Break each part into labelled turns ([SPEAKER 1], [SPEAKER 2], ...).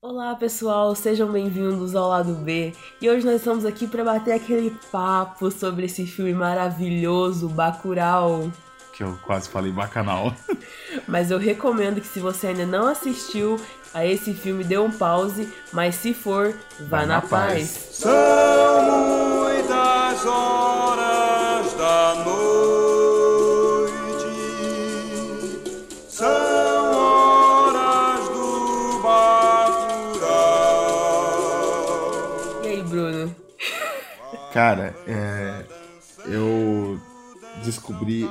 [SPEAKER 1] Olá pessoal, sejam bem-vindos ao lado B. E hoje nós estamos aqui para bater aquele papo sobre esse filme maravilhoso, Bacurau.
[SPEAKER 2] Que eu quase falei bacanal.
[SPEAKER 1] Mas eu recomendo que se você ainda não assistiu a esse filme, dê um pause, mas se for, vá,
[SPEAKER 2] Vá
[SPEAKER 1] na,
[SPEAKER 2] na
[SPEAKER 1] paz.
[SPEAKER 2] paz.
[SPEAKER 3] São muitas horas
[SPEAKER 2] Cara, é, eu descobri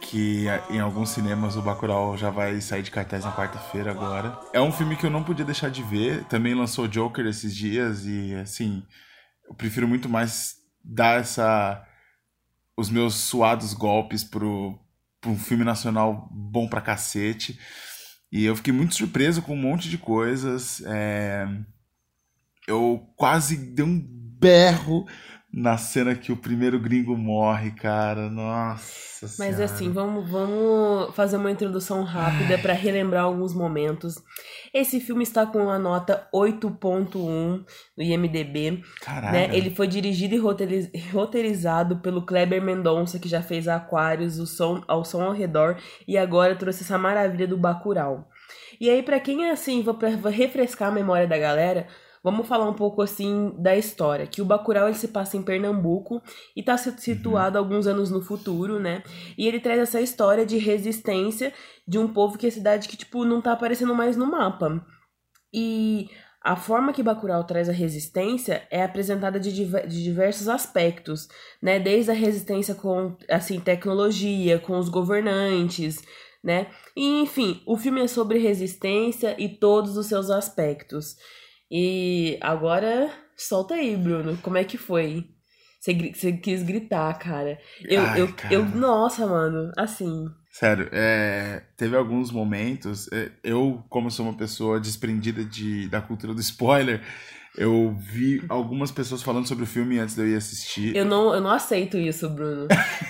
[SPEAKER 2] que em alguns cinemas o Bacurau já vai sair de cartaz na quarta-feira agora. É um filme que eu não podia deixar de ver. Também lançou Joker esses dias e assim, eu prefiro muito mais dar essa os meus suados golpes pro, pro um filme nacional bom pra cacete. E eu fiquei muito surpreso com um monte de coisas. É, eu quase dei um berro na cena que o primeiro gringo morre, cara. Nossa
[SPEAKER 1] Mas
[SPEAKER 2] Senhora.
[SPEAKER 1] assim, vamos, vamos fazer uma introdução rápida para relembrar alguns momentos. Esse filme está com uma nota 8.1 no IMDB.
[SPEAKER 2] Caralho.
[SPEAKER 1] né? Ele foi dirigido e roteiriz- roteirizado pelo Kleber Mendonça, que já fez Aquários, o som, ao som ao redor, e agora trouxe essa maravilha do Bacurau. E aí, pra quem é assim, vou, pra, vou refrescar a memória da galera, vamos falar um pouco assim da história. Que o Bacurau ele se passa em Pernambuco e tá si- situado alguns anos no futuro, né? E ele traz essa história de resistência de um povo que é cidade que, tipo, não tá aparecendo mais no mapa. E a forma que Bacurau traz a resistência é apresentada de, de diversos aspectos, né? Desde a resistência com, assim, tecnologia, com os governantes, né? E, enfim, o filme é sobre resistência e todos os seus aspectos. E agora, solta aí, Bruno, como é que foi? Você, quis gritar, cara. Eu,
[SPEAKER 2] Ai,
[SPEAKER 1] eu,
[SPEAKER 2] cara.
[SPEAKER 1] eu, nossa, mano, assim,
[SPEAKER 2] Sério, é, teve alguns momentos. é, eu, como sou uma pessoa desprendida de, da cultura do spoiler, eu vi algumas pessoas falando sobre o filme antes de eu ir assistir.
[SPEAKER 1] Eu não, eu não aceito isso, Bruno.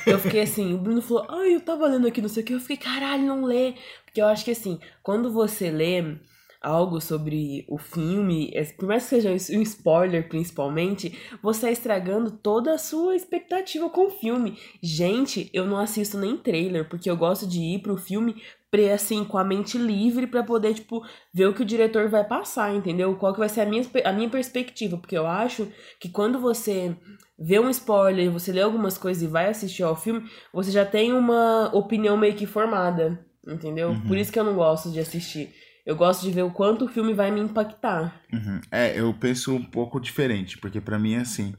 [SPEAKER 1] Eu fiquei assim, o Bruno falou, ai, eu tava lendo aqui, não sei o que. Eu fiquei, caralho, não lê. Porque eu acho que assim, quando você lê algo sobre o filme, é, por mais que seja um spoiler principalmente, você tá estragando toda a sua expectativa com o filme. Gente, eu não assisto nem trailer, porque eu gosto de ir pro filme pre- assim, com a mente livre pra poder, tipo, ver o que o diretor vai passar, entendeu? Qual que vai ser a minha, a minha perspectiva, porque eu acho que quando você vê um spoiler, você lê algumas coisas e vai assistir ao filme, você já tem uma opinião meio que formada, entendeu?
[SPEAKER 2] Uhum.
[SPEAKER 1] Por isso que eu não gosto de assistir. Eu gosto de ver o quanto o filme vai me impactar.
[SPEAKER 2] Uhum. É, eu penso um pouco diferente, porque pra mim é assim.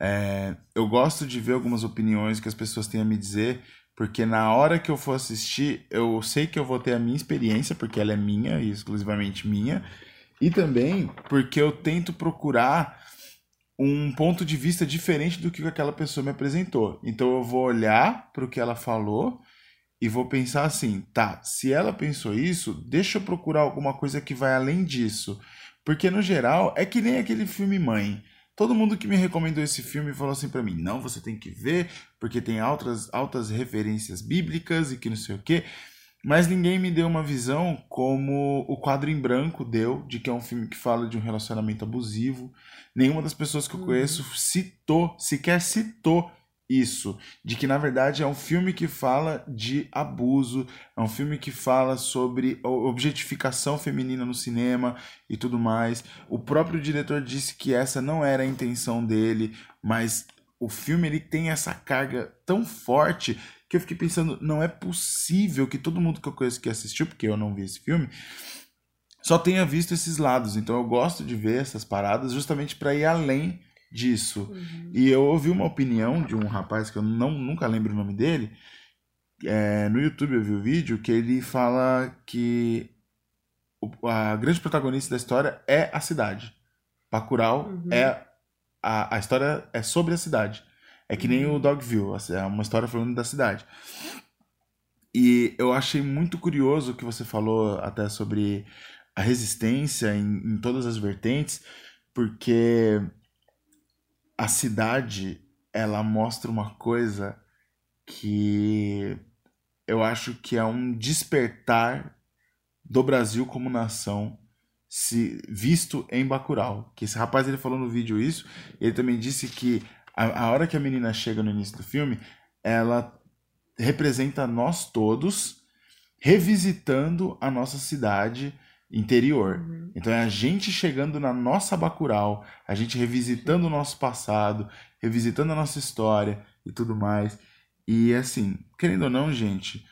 [SPEAKER 2] é, eu gosto de ver algumas opiniões que as pessoas têm a me dizer, porque na hora que eu for assistir, eu sei que eu vou ter a minha experiência, porque ela é minha e exclusivamente minha, e também porque eu tento procurar um ponto de vista diferente do que aquela pessoa me apresentou. Então eu vou olhar para o que ela falou e vou pensar assim, tá, se ela pensou isso, deixa eu procurar alguma coisa que vai além disso. Porque no geral é que nem aquele filme Mãe. Todo mundo que me recomendou esse filme falou assim pra mim: "Não, você tem que ver, porque tem altas altas referências bíblicas e que não sei o quê". Mas ninguém me deu uma visão como o quadro em branco deu, de que é um filme que fala de um relacionamento abusivo. Nenhuma das pessoas que eu
[SPEAKER 1] Uhum.
[SPEAKER 2] conheço citou, sequer citou isso, de que na verdade é um filme que fala de abuso, é um filme que fala sobre objetificação feminina no cinema e tudo mais. O próprio diretor disse que essa não era a intenção dele, mas o filme ele tem essa carga tão forte que eu fiquei pensando, não é possível que todo mundo que eu conheço que assistiu, porque eu não vi esse filme, só tenha visto esses lados. Então eu gosto de ver essas paradas justamente para ir além disso. E eu ouvi uma opinião de um rapaz que eu não, nunca lembro o nome dele. é, no YouTube eu vi o vídeo que ele fala que o- a grande protagonista da história é a cidade. Bacurau
[SPEAKER 1] Uhum.
[SPEAKER 2] é a, a história é sobre a cidade. É que nem o Dogville, assim, é uma história falando da cidade. E eu achei muito curioso o que você falou até sobre a resistência em, em todas as vertentes, porque a cidade ela mostra uma coisa que eu acho que é um despertar do Brasil como nação se visto em Bacurau. Que esse rapaz ele falou no vídeo isso. Ele também disse que a, a hora que a menina chega no início do filme, ela representa nós todos revisitando a nossa cidade interior.
[SPEAKER 1] Uhum.
[SPEAKER 2] Então é a gente chegando na nossa Bacurau, a gente revisitando o nosso passado, revisitando a nossa história e tudo mais. E assim, querendo ou não, gente,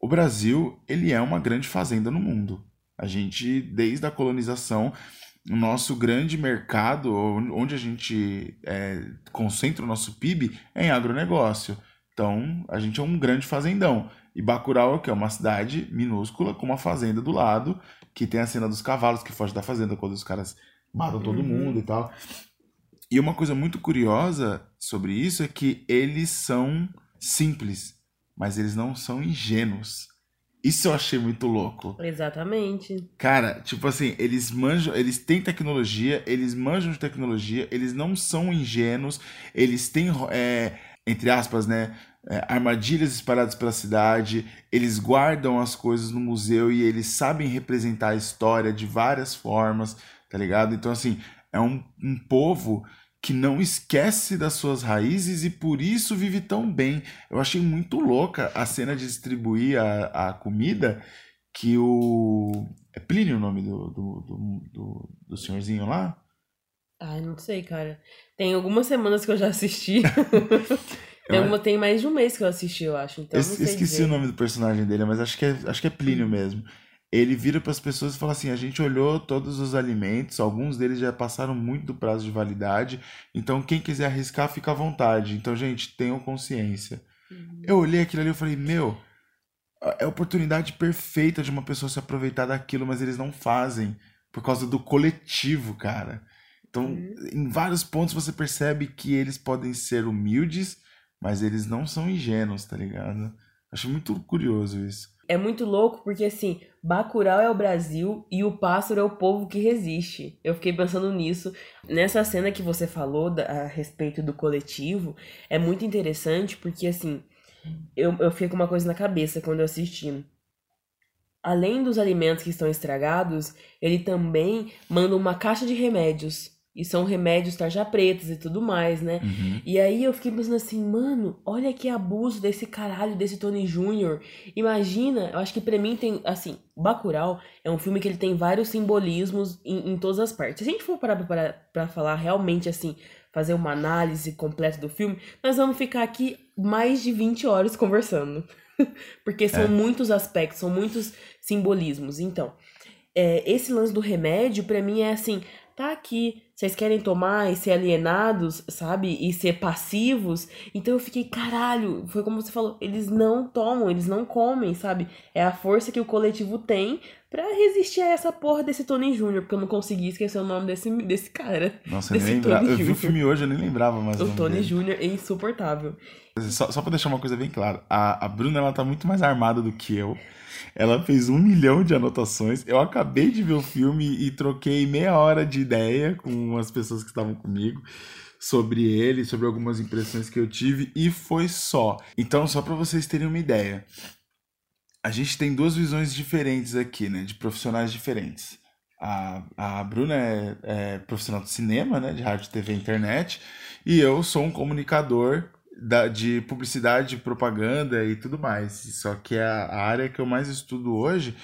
[SPEAKER 2] o Brasil, ele é uma grande fazenda no mundo. A gente, desde a colonização, o nosso grande mercado, onde a gente é, concentra o nosso PIB, é em agronegócio. Então, a gente é um grande fazendão. E Bacurau é o quê? É uma cidade minúscula com uma fazenda do lado, que tem a cena dos cavalos que fogem da fazenda quando os caras matam todo
[SPEAKER 1] Uhum.
[SPEAKER 2] mundo e tal. E uma coisa muito curiosa sobre isso é que eles são simples, mas eles não são ingênuos. Isso eu achei muito louco.
[SPEAKER 1] Exatamente.
[SPEAKER 2] Cara, tipo assim, eles manjam, eles têm tecnologia, eles manjam de tecnologia, eles não são ingênuos, eles têm, é, entre aspas, né, é, armadilhas espalhadas pela cidade, eles guardam as coisas no museu e eles sabem representar a história de várias formas, tá ligado? Então, assim, é um, um povo que não esquece das suas raízes e por isso vive tão bem. Eu achei muito louca a cena de distribuir a, a comida que o. É Plínio o nome do, do, do, do, do senhorzinho lá?
[SPEAKER 1] Ai, não sei, cara. Tem algumas semanas que eu já assisti. tem,
[SPEAKER 2] Eu-
[SPEAKER 1] uma, tem mais de um mês que eu assisti, eu acho. Então,
[SPEAKER 2] Eu esqueci
[SPEAKER 1] dizer.
[SPEAKER 2] o nome do personagem dele, mas acho que é, acho que é Plínio mesmo. Ele vira para as pessoas e fala assim: a gente olhou todos os alimentos, alguns deles já passaram muito do prazo de validade, então quem quiser arriscar, fica à vontade. Então, gente, tenham consciência.
[SPEAKER 1] Uhum.
[SPEAKER 2] Eu olhei aquilo ali e falei: meu, é a oportunidade perfeita de uma pessoa se aproveitar daquilo, mas eles não fazem por causa do coletivo, cara. Então,
[SPEAKER 1] Uhum.
[SPEAKER 2] em vários pontos você percebe que eles podem ser humildes, mas eles não são ingênuos, tá ligado? Acho muito curioso isso.
[SPEAKER 1] É muito louco porque, assim, Bacurau é o Brasil e o pássaro é o povo que resiste. Eu fiquei pensando nisso. Nessa cena que você falou a respeito do coletivo, é muito interessante porque, assim, eu, eu fiquei com uma coisa na cabeça quando eu assisti. Além dos alimentos que estão estragados, ele também manda uma caixa de remédios. E são remédios tarja pretas e tudo mais, né?
[SPEAKER 2] Uhum.
[SPEAKER 1] E aí eu fiquei pensando assim, mano, olha que abuso desse caralho, desse Tony Jr. Imagina, eu acho que pra mim tem, assim, Bacurau é um filme que ele tem vários simbolismos em, em todas as partes. Se a gente for parar pra, pra, pra falar realmente, assim, fazer uma análise completa do filme, nós vamos ficar aqui mais de 20 horas conversando. Porque são
[SPEAKER 2] É.
[SPEAKER 1] muitos aspectos, são muitos simbolismos. Então, é, esse lance do remédio, pra mim, é assim, tá aqui, vocês querem tomar e ser alienados, sabe? E ser passivos. Então eu fiquei, caralho, foi como você falou, eles não tomam, eles não comem, sabe? É a força que o coletivo tem pra resistir a essa porra desse Tony Jr., porque eu não consegui esquecer o nome desse, desse cara.
[SPEAKER 2] Nossa, eu nem
[SPEAKER 1] Desse
[SPEAKER 2] lembrava. Eu vi o filme hoje, eu nem lembrava mais o
[SPEAKER 1] Tony. Jr. é insuportável.
[SPEAKER 2] Só, só pra deixar uma coisa bem clara, a, a Bruna ela tá muito mais armada do que eu. Ela fez um milhão de anotações. Eu acabei de ver o filme e troquei meia hora de ideia com as pessoas que estavam comigo sobre ele, sobre algumas impressões que eu tive e foi só. Então, só pra vocês terem uma ideia, a gente tem duas visões diferentes aqui, né, de profissionais diferentes. A, a Bruna é, é profissional de cinema, né, de rádio, TV e internet, e eu sou um comunicador da, de publicidade, propaganda e tudo mais. Só que a, a área que eu mais estudo hoje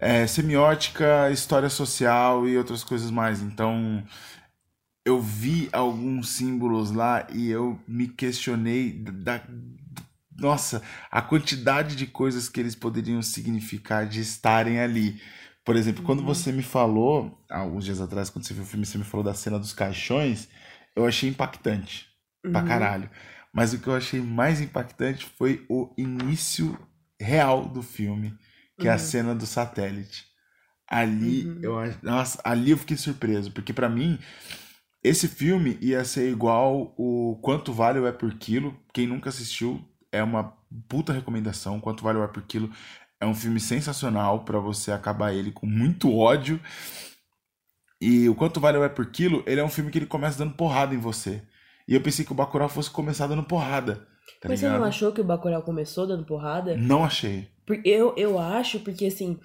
[SPEAKER 2] é semiótica, história social e outras coisas mais. Então, eu vi alguns símbolos lá e eu me questionei da, nossa, a quantidade de coisas que eles poderiam significar de estarem ali. Por exemplo, quando
[SPEAKER 1] Uhum.
[SPEAKER 2] você me falou, há alguns dias atrás, quando você viu o filme, você me falou da cena dos caixões, eu achei impactante pra
[SPEAKER 1] Uhum.
[SPEAKER 2] caralho. Mas o que eu achei mais impactante foi o início real do filme, que é a
[SPEAKER 1] Uhum.
[SPEAKER 2] cena do satélite. Ali
[SPEAKER 1] Uhum.
[SPEAKER 2] eu nossa, ali eu fiquei surpreso, porque pra mim esse filme ia ser igual o Quanto Vale o É por Quilo. Quem nunca assistiu é uma puta recomendação. Quanto Vale o É por Quilo é um filme sensacional pra você acabar ele com muito ódio. E o Quanto Vale o É por Quilo, ele é um filme que ele começa dando porrada em você. E eu pensei que o Bacurau fosse começar dando porrada, tá
[SPEAKER 1] Mas você
[SPEAKER 2] ligado?
[SPEAKER 1] não achou que o Bacurau começou dando porrada?
[SPEAKER 2] Não achei.
[SPEAKER 1] Eu, eu acho, porque assim,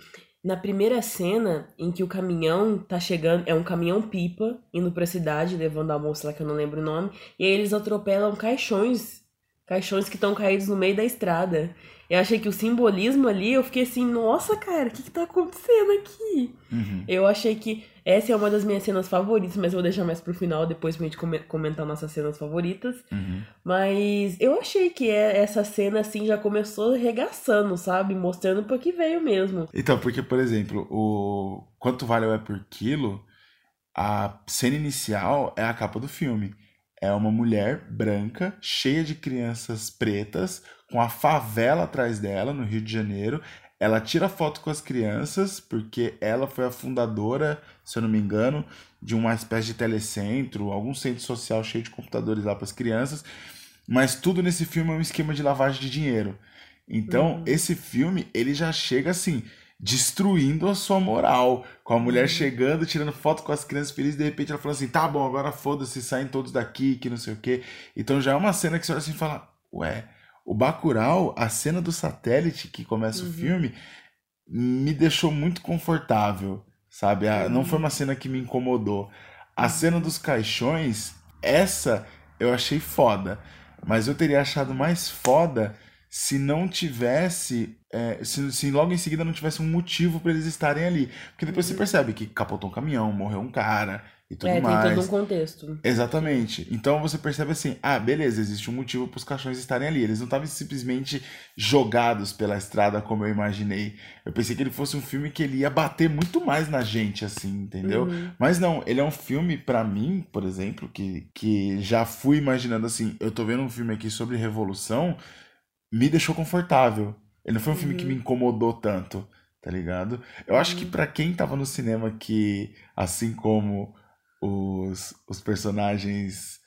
[SPEAKER 1] na primeira cena em que o caminhão tá chegando, é um caminhão pipa indo pra cidade, levando a moça lá que eu não lembro o nome, e aí eles atropelam caixões, caixões que estão caídos no meio da estrada. Eu achei que o simbolismo ali, eu fiquei assim, nossa, cara, o que que tá acontecendo aqui?
[SPEAKER 2] Uhum.
[SPEAKER 1] Eu achei que essa é uma das minhas cenas favoritas, mas eu vou deixar mais pro final, depois pra gente come- comentar nossas cenas favoritas.
[SPEAKER 2] Uhum.
[SPEAKER 1] Mas eu achei que é- essa cena, assim, já começou regaçando, sabe? Mostrando pra que veio mesmo.
[SPEAKER 2] Então, porque, por exemplo, o Quanto Vale é por Quilo, a cena inicial é a capa do filme. É uma mulher branca, cheia de crianças pretas, com a favela atrás dela, no Rio de Janeiro. Ela tira foto com as crianças, porque ela foi a fundadora, se eu não me engano, de uma espécie de telecentro, algum centro social cheio de computadores lá para as crianças. Mas tudo nesse filme é um esquema de lavagem de dinheiro. Então,
[SPEAKER 1] Uhum.
[SPEAKER 2] esse filme, ele já chega assim, destruindo a sua moral. Com a mulher
[SPEAKER 1] Uhum.
[SPEAKER 2] chegando, tirando foto com as crianças felizes, de repente ela fala assim: tá bom, agora foda-se, saem todos daqui, que não sei o quê. Então já é uma cena que você olha assim e fala: ué, o Bacurau, a cena do satélite que começa o
[SPEAKER 1] Uhum.
[SPEAKER 2] filme, me deixou muito confortável, sabe? A- Não
[SPEAKER 1] Uhum.
[SPEAKER 2] foi uma cena que me incomodou. A cena dos caixões, essa eu achei foda. Mas eu teria achado mais foda se não tivesse. É, se, se logo em seguida não tivesse um motivo pra eles estarem ali. Porque depois você
[SPEAKER 1] Uhum.
[SPEAKER 2] percebe que capotou um caminhão, morreu um cara e tudo
[SPEAKER 1] é, tem
[SPEAKER 2] mais.
[SPEAKER 1] todo um contexto.
[SPEAKER 2] Exatamente. Então você percebe assim, ah, beleza, existe um motivo para os caixões estarem ali. Eles não estavam simplesmente jogados pela estrada como eu imaginei. Eu pensei que ele fosse um filme que ele ia bater muito mais na gente, assim, entendeu?
[SPEAKER 1] Uhum.
[SPEAKER 2] Mas não, ele é um filme, pra mim, por exemplo, que, que já fui imaginando assim, eu tô vendo um filme aqui sobre revolução, me deixou confortável. Ele não foi um filme que
[SPEAKER 1] Uhum.
[SPEAKER 2] me incomodou tanto, tá ligado? Eu acho que
[SPEAKER 1] Uhum.
[SPEAKER 2] pra quem tava no cinema que, assim como os, os personagens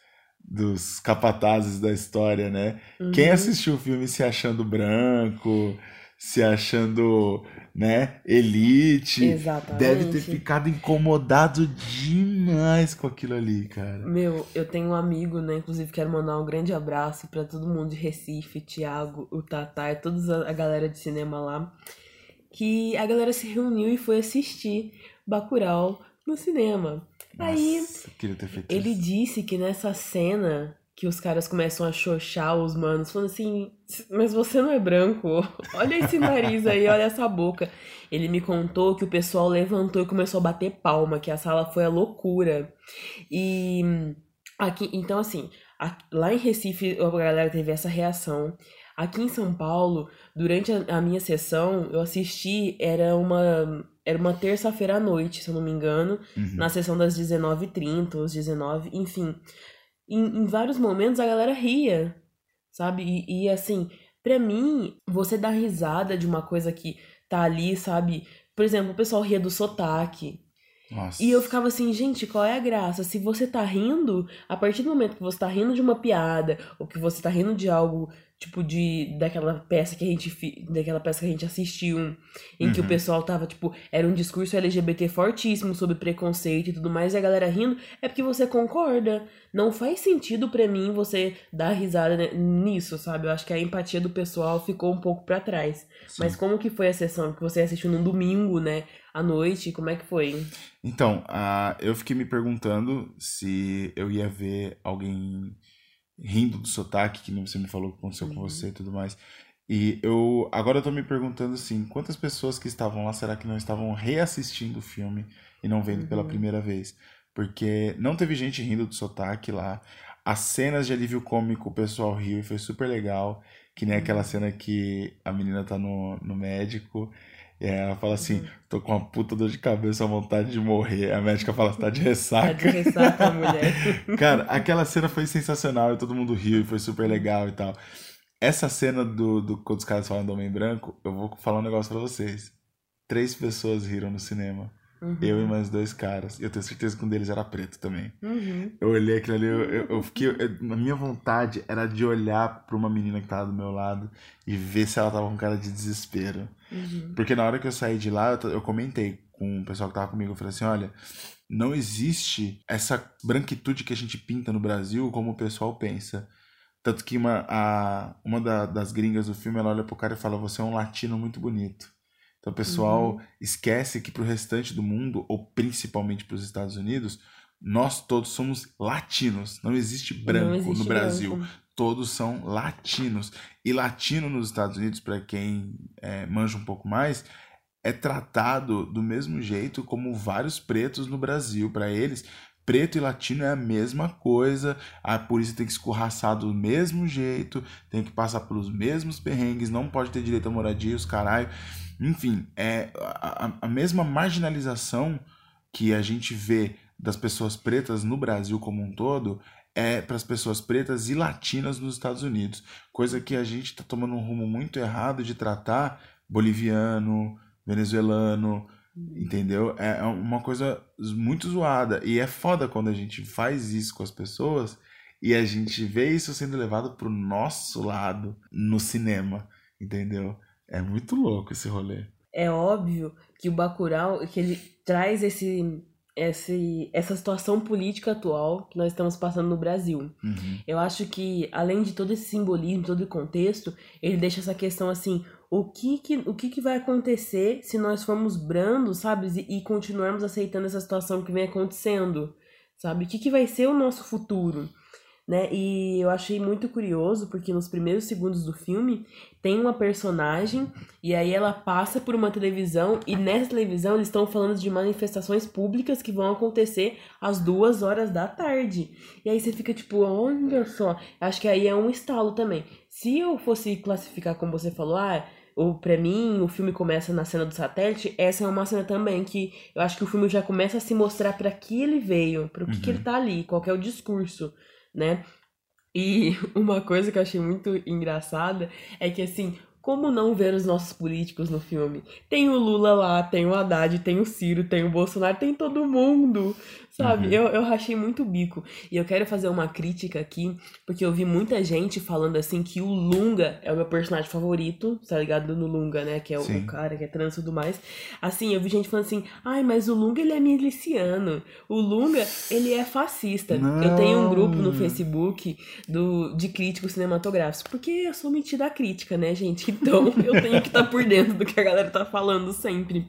[SPEAKER 2] dos capatazes da história, né? Quem
[SPEAKER 1] Uhum.
[SPEAKER 2] assistiu o filme se achando branco, se achando, né, elite,
[SPEAKER 1] Exatamente.
[SPEAKER 2] deve ter ficado incomodado demais com aquilo ali, cara.
[SPEAKER 1] Meu, eu tenho um amigo, né? Inclusive, quero mandar um grande abraço pra todo mundo de Recife, Thiago, o Tatá e toda a galera de cinema lá. Que a galera se reuniu e foi assistir Bacurau no cinema. Aí
[SPEAKER 2] Nossa, eu queria ter feito
[SPEAKER 1] ele
[SPEAKER 2] isso.
[SPEAKER 1] disse que nessa cena que os caras começam a xoxar os manos, falando assim, mas você não é branco, olha esse nariz aí, olha essa boca. Ele me contou que o pessoal levantou e começou a bater palma, que a sala foi a loucura. E aqui, então assim, lá em Recife a galera teve essa reação. Aqui em São Paulo, durante a, minha sessão, eu assisti, era uma, era uma terça-feira à noite, se eu não me engano
[SPEAKER 2] Uhum.
[SPEAKER 1] na sessão das 19h30, ou às 19 enfim. Em, em vários momentos a galera ria, sabe? E, e, assim, pra mim, você dar risada de uma coisa que tá ali, sabe? Por exemplo, o pessoal ria do sotaque.
[SPEAKER 2] Nossa.
[SPEAKER 1] E eu ficava assim, gente, qual é a graça? Se você tá rindo, a partir do momento que você tá rindo de uma piada, ou que você tá rindo de algo, tipo, de daquela peça que a gente daquela peça que a gente assistiu, em que o
[SPEAKER 2] Uhum.
[SPEAKER 1] pessoal tava, tipo, era um discurso LGBT fortíssimo sobre preconceito e tudo mais, e a galera rindo, é porque você concorda. Não faz sentido pra mim você dar risada né, nisso, sabe? Eu acho que a empatia do pessoal ficou um pouco pra trás.
[SPEAKER 2] Sim.
[SPEAKER 1] Mas como que foi a sessão que você assistiu num domingo, né? À noite, como é que foi?
[SPEAKER 2] Então, ah, eu fiquei me perguntando se eu ia ver alguém rindo do sotaque, que você me falou que aconteceu com
[SPEAKER 1] Uhum.
[SPEAKER 2] você e tudo mais. E eu agora eu tô me perguntando assim, quantas pessoas que estavam lá será que não estavam reassistindo o filme e não vendo pela
[SPEAKER 1] Uhum.
[SPEAKER 2] primeira vez? Porque não teve gente rindo do sotaque lá. As cenas de alívio cômico, o pessoal riu e foi super legal. Que nem aquela
[SPEAKER 1] Uhum.
[SPEAKER 2] cena que a menina tá no, no médico e aí ela fala assim:
[SPEAKER 1] Uhum.
[SPEAKER 2] tô com uma puta dor de cabeça, vontade de morrer. A médica fala: você tá de
[SPEAKER 1] Tá de
[SPEAKER 2] ressaca.
[SPEAKER 1] ressaca, mulher.
[SPEAKER 2] Cara, aquela cena foi sensacional e todo mundo riu e foi super legal e tal. Essa cena do, do quando os caras falam do Homem Branco, eu vou falar um negócio pra vocês. Três pessoas riram no cinema.
[SPEAKER 1] Uhum.
[SPEAKER 2] Eu e mais dois caras. E eu tenho certeza que um deles era preto também.
[SPEAKER 1] Uhum.
[SPEAKER 2] Eu olhei aquilo ali, eu, eu, eu fiquei. eu- a minha vontade era de olhar pra uma menina que tava do meu lado e ver se ela tava com cara de desespero.
[SPEAKER 1] Uhum.
[SPEAKER 2] Porque na hora que eu saí de lá, eu, comentei com o pessoal que tava comigo, eu falei assim, olha, não existe essa branquitude que a gente pinta no Brasil como o pessoal pensa. Tanto que uma, a, uma da- das gringas do filme, ela olha pro cara e fala, você é um latino muito bonito. Então o pessoal
[SPEAKER 1] Uhum.
[SPEAKER 2] esquece que pro restante do mundo, ou principalmente para os Estados Unidos, nós todos somos latinos. Não existe branco
[SPEAKER 1] Não existe
[SPEAKER 2] no Brasil.
[SPEAKER 1] branco.
[SPEAKER 2] Todos são latinos. E latino nos Estados Unidos, para quem é, manja um pouco mais, é tratado do mesmo jeito como vários pretos no Brasil. Para eles, preto e latino é a mesma coisa. A polícia tem que escorraçar do mesmo jeito, tem que passar pelos mesmos perrengues, não pode ter direito a moradia, os caralho. Enfim, é a- a mesma marginalização que a gente vê das pessoas pretas no Brasil como um todo é para as pessoas pretas e latinas nos Estados Unidos. Coisa que a gente está tomando um rumo muito errado de tratar boliviano, venezuelano, entendeu? É é uma coisa muito zoada. E é foda quando a gente faz isso com as pessoas e a gente vê isso sendo levado pro nosso lado no cinema, entendeu? É muito louco esse rolê.
[SPEAKER 1] É óbvio que o Bacurau, que ele traz esse, esse, essa situação política atual que nós estamos passando no Brasil.
[SPEAKER 2] Uhum.
[SPEAKER 1] Eu acho que, além de todo esse simbolismo, todo o contexto, ele deixa essa questão assim, o que que, o que, que vai acontecer se nós formos brandos, sabe? E, e continuarmos aceitando essa situação que vem acontecendo, sabe? O que, que vai ser o nosso futuro? Né? E eu achei muito curioso, porque nos primeiros segundos do filme tem uma personagem e aí ela passa por uma televisão e nessa televisão eles estão falando de manifestações públicas que vão acontecer às duas horas da tarde. E aí você fica tipo, olha só, acho que aí é um estalo também. Se eu fosse classificar como você falou, ah, o, pra mim o filme começa na cena do satélite, essa é uma cena também que eu acho que o filme já começa a se mostrar pra que ele veio, para o que, que
[SPEAKER 2] Uhum.
[SPEAKER 1] ele tá ali, qual que é o discurso, né? E uma coisa que eu achei muito engraçada é que, assim, como não ver os nossos políticos no filme? Tem o Lula lá, tem o Haddad, tem o Ciro, tem o Bolsonaro, tem todo mundo, sabe?
[SPEAKER 2] Uhum.
[SPEAKER 1] Eu, eu rachei muito o bico. E eu quero fazer uma crítica aqui, porque eu vi muita gente falando, assim, que o Lunga é o meu personagem favorito, tá ligado? No Lunga, né? Que é o, o cara que é trans e tudo mais. Assim, eu vi gente falando assim, ai, mas o Lunga, ele é miliciano. O Lunga, ele é fascista. Eu tenho um grupo no
[SPEAKER 2] Não.
[SPEAKER 1] Facebook do, de críticos cinematográficos. Porque eu sou metida a crítica, né, gente? Então eu tenho que estar por dentro do que a galera tá falando sempre.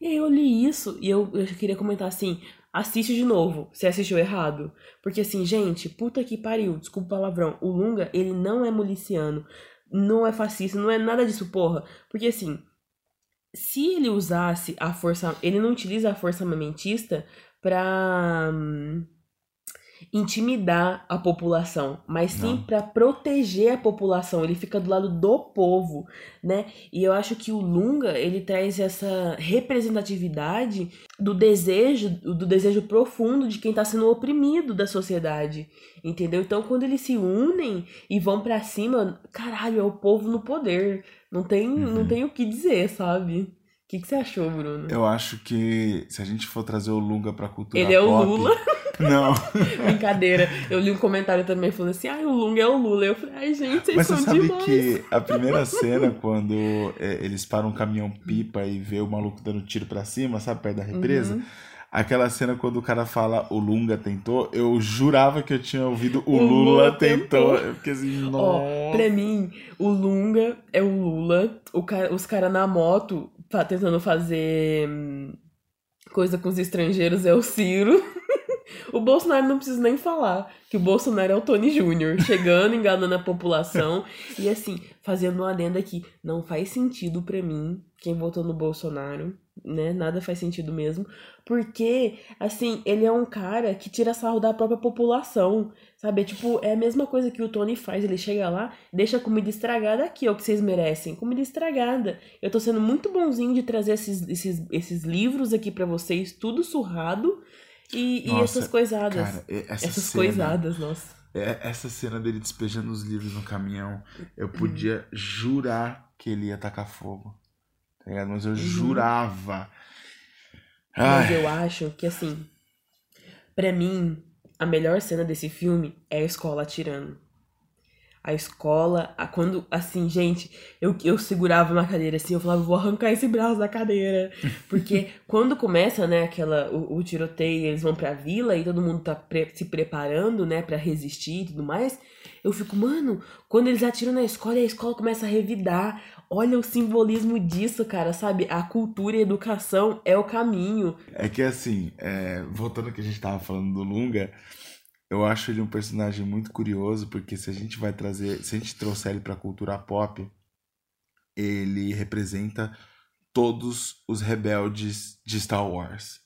[SPEAKER 1] E aí eu li isso e eu, eu queria comentar assim: assiste de novo, se assistiu errado. Porque assim, gente, puta que pariu, desculpa o palavrão. O Lunga, ele não é miliciano, não é fascista, não é nada disso, porra. Porque assim, se ele usasse a força. Ele não utiliza a força armamentista pra. Intimidar a população, mas sim
[SPEAKER 2] Não.
[SPEAKER 1] pra proteger a população. Ele fica do lado do povo, né? E eu acho que o Lunga, ele traz essa representatividade do desejo, do desejo profundo de quem tá sendo oprimido da sociedade, entendeu? Então, quando eles se unem e vão pra cima, caralho, é o povo no poder. Não tem, não
[SPEAKER 2] Uhum.
[SPEAKER 1] tem o que dizer, sabe? O que, que você achou, Bruno?
[SPEAKER 2] Eu acho que se a gente for trazer o Lunga pra cultura
[SPEAKER 1] Ele é o
[SPEAKER 2] pop-
[SPEAKER 1] Lula.
[SPEAKER 2] Não,
[SPEAKER 1] Brincadeira. Eu li um comentário também falando assim, ai, o Lunga é o Lula. Eu falei, ai, gente, vocês
[SPEAKER 2] mas
[SPEAKER 1] são
[SPEAKER 2] você sabe
[SPEAKER 1] demais.
[SPEAKER 2] que a primeira cena, quando é, eles param um caminhão pipa e vê o maluco dando tiro pra cima, sabe, perto da represa?
[SPEAKER 1] Uhum.
[SPEAKER 2] Aquela cena quando o cara fala o Lunga tentou, eu jurava que eu tinha ouvido o,
[SPEAKER 1] O
[SPEAKER 2] Lula,
[SPEAKER 1] Lula
[SPEAKER 2] tentou.
[SPEAKER 1] tentou.
[SPEAKER 2] Eu fiquei assim,
[SPEAKER 1] Ó,
[SPEAKER 2] nossa.
[SPEAKER 1] pra mim, o Lunga é o Lula. O cara, os caras na moto tá tentando fazer hum, coisa com os estrangeiros é o Ciro. o Bolsonaro não precisa nem falar que o Bolsonaro é o Tony Júnior, chegando, enganando a população. e assim, fazendo um adendo aqui, não faz sentido pra mim, quem votou no Bolsonaro, né? Nada faz sentido mesmo. Porque, assim, ele é um cara que tira sarro da própria população. Sabe? É tipo, é a mesma coisa que o Tony faz. Ele chega lá, deixa a comida estragada aqui, ó, que vocês merecem. Comida estragada. Eu tô sendo muito bonzinho de trazer esses, esses, esses livros aqui pra vocês, tudo surrado. E, e essas coisadas.
[SPEAKER 2] Cara, essa
[SPEAKER 1] essas
[SPEAKER 2] cena,
[SPEAKER 1] coisadas, nossa.
[SPEAKER 2] é- essa cena dele despejando os livros no caminhão, eu podia jurar que ele ia tacar fogo. Tá ligado? Mas eu jurava.
[SPEAKER 1] Mas
[SPEAKER 2] Ai,
[SPEAKER 1] eu acho que, assim, pra mim, a melhor cena desse filme é a escola atirando. A escola, a, quando, assim, gente, eu, eu segurava uma cadeira assim, eu falava, vou arrancar esse braço da cadeira. Porque quando começa, né, aquela, o, o tiroteio, eles vão pra vila e todo mundo tá pre- se preparando, né, pra resistir e tudo mais. Eu fico, mano, quando eles atiram na escola e a escola começa a revidar, olha o simbolismo disso, cara, sabe? A cultura e a educação é o caminho.
[SPEAKER 2] É que assim, é, voltando ao que a gente tava falando do Lunga, eu acho ele um personagem muito curioso, porque se a gente vai trazer, se a gente trouxer ele pra cultura pop, ele representa todos os rebeldes de Star Wars,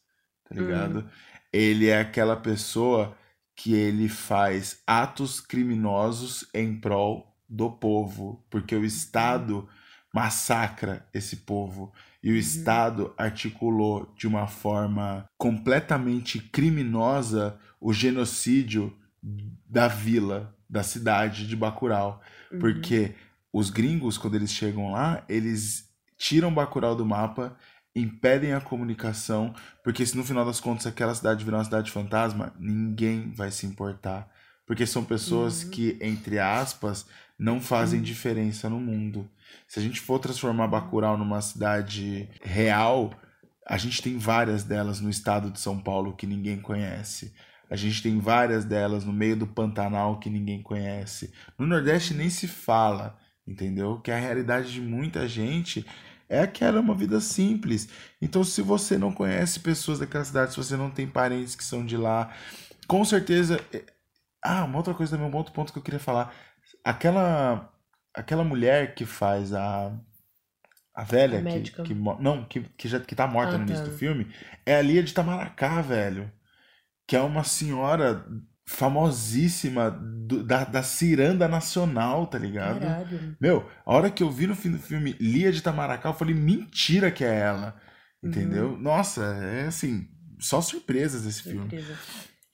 [SPEAKER 2] tá ligado? Ele é aquela pessoa que ele faz atos criminosos em prol do povo, porque o Estado massacra esse povo e o Estado articulou de uma forma completamente criminosa o genocídio da vila, da cidade de Bacurau, porque os gringos quando eles chegam lá, eles tiram Bacurau do mapa, impedem a comunicação, porque se no final das contas aquela cidade virar uma cidade fantasma, ninguém vai se importar. Porque são pessoas que, entre aspas, não fazem diferença no mundo. Se a gente for transformar Bacurau numa cidade real, a gente tem várias delas no estado de São Paulo que ninguém conhece. A gente tem várias delas no meio do Pantanal que ninguém conhece. No Nordeste nem se fala, entendeu? Que a realidade de muita gente é aquela uma vida simples. Então, se você não conhece pessoas daquela cidade, se você não tem parentes que são de lá, com certeza. é- Ah, uma outra coisa também, um outro ponto que eu queria falar. Aquela, aquela mulher que faz a, a velha,
[SPEAKER 1] A
[SPEAKER 2] que, que, não, que, que já que tá morta
[SPEAKER 1] Ah,
[SPEAKER 2] no início
[SPEAKER 1] tá.
[SPEAKER 2] do filme, é a Lia de Tamaracá, velho. Que é uma senhora famosíssima do- da, da ciranda nacional, tá ligado?
[SPEAKER 1] Caralho.
[SPEAKER 2] Meu, a hora que eu vi no fim do filme Lia de Tamaracá, eu falei, mentira que é ela. Entendeu? Nossa, é assim, só surpresas esse filme.
[SPEAKER 1] Certeza.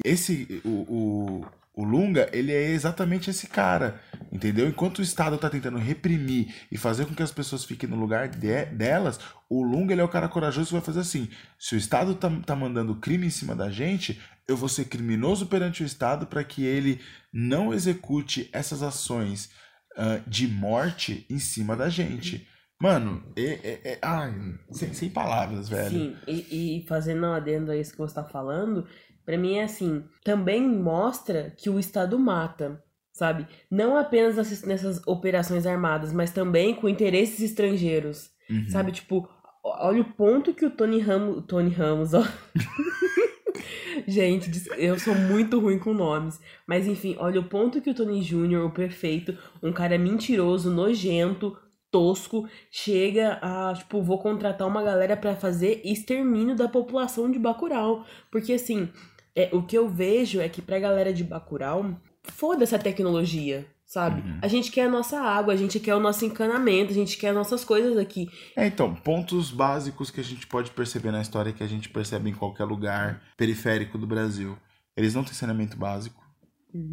[SPEAKER 2] Esse, o, o, o Lunga, ele é exatamente esse cara, entendeu? Enquanto o Estado tá tentando reprimir e fazer com que as pessoas fiquem no lugar de- delas, o Lunga, ele é o cara corajoso que vai fazer assim, se o Estado tá, tá mandando crime em cima da gente, eu vou ser criminoso perante o Estado para que ele não execute essas ações ah, de morte em cima da gente. Mano, é, é, é- ai, sem, sem palavras, velho.
[SPEAKER 1] Sim, e, e fazendo um adendo a isso que você tá falando, pra mim é assim, também mostra que o Estado mata, sabe? Não apenas nessas, nessas operações armadas, mas também com interesses estrangeiros,
[SPEAKER 2] Uhum.
[SPEAKER 1] sabe? Tipo, olha o ponto que o Tony Ramos, Tony Ramos, ó. Gente, eu sou muito ruim com nomes. Mas enfim, olha o ponto que o Tony Jr., o perfeito, um cara mentiroso, nojento, tosco, chega a, tipo, vou contratar uma galera pra fazer extermínio da população de Bacurau. Porque assim, é, o que eu vejo é que pra galera de Bacurau, foda-se a tecnologia, sabe?
[SPEAKER 2] Uhum.
[SPEAKER 1] A gente quer a nossa água, a gente quer o nosso encanamento, a gente quer as nossas coisas aqui.
[SPEAKER 2] É, então, pontos básicos que a gente pode perceber na história que a gente percebe em qualquer lugar periférico do Brasil. Eles não têm saneamento básico.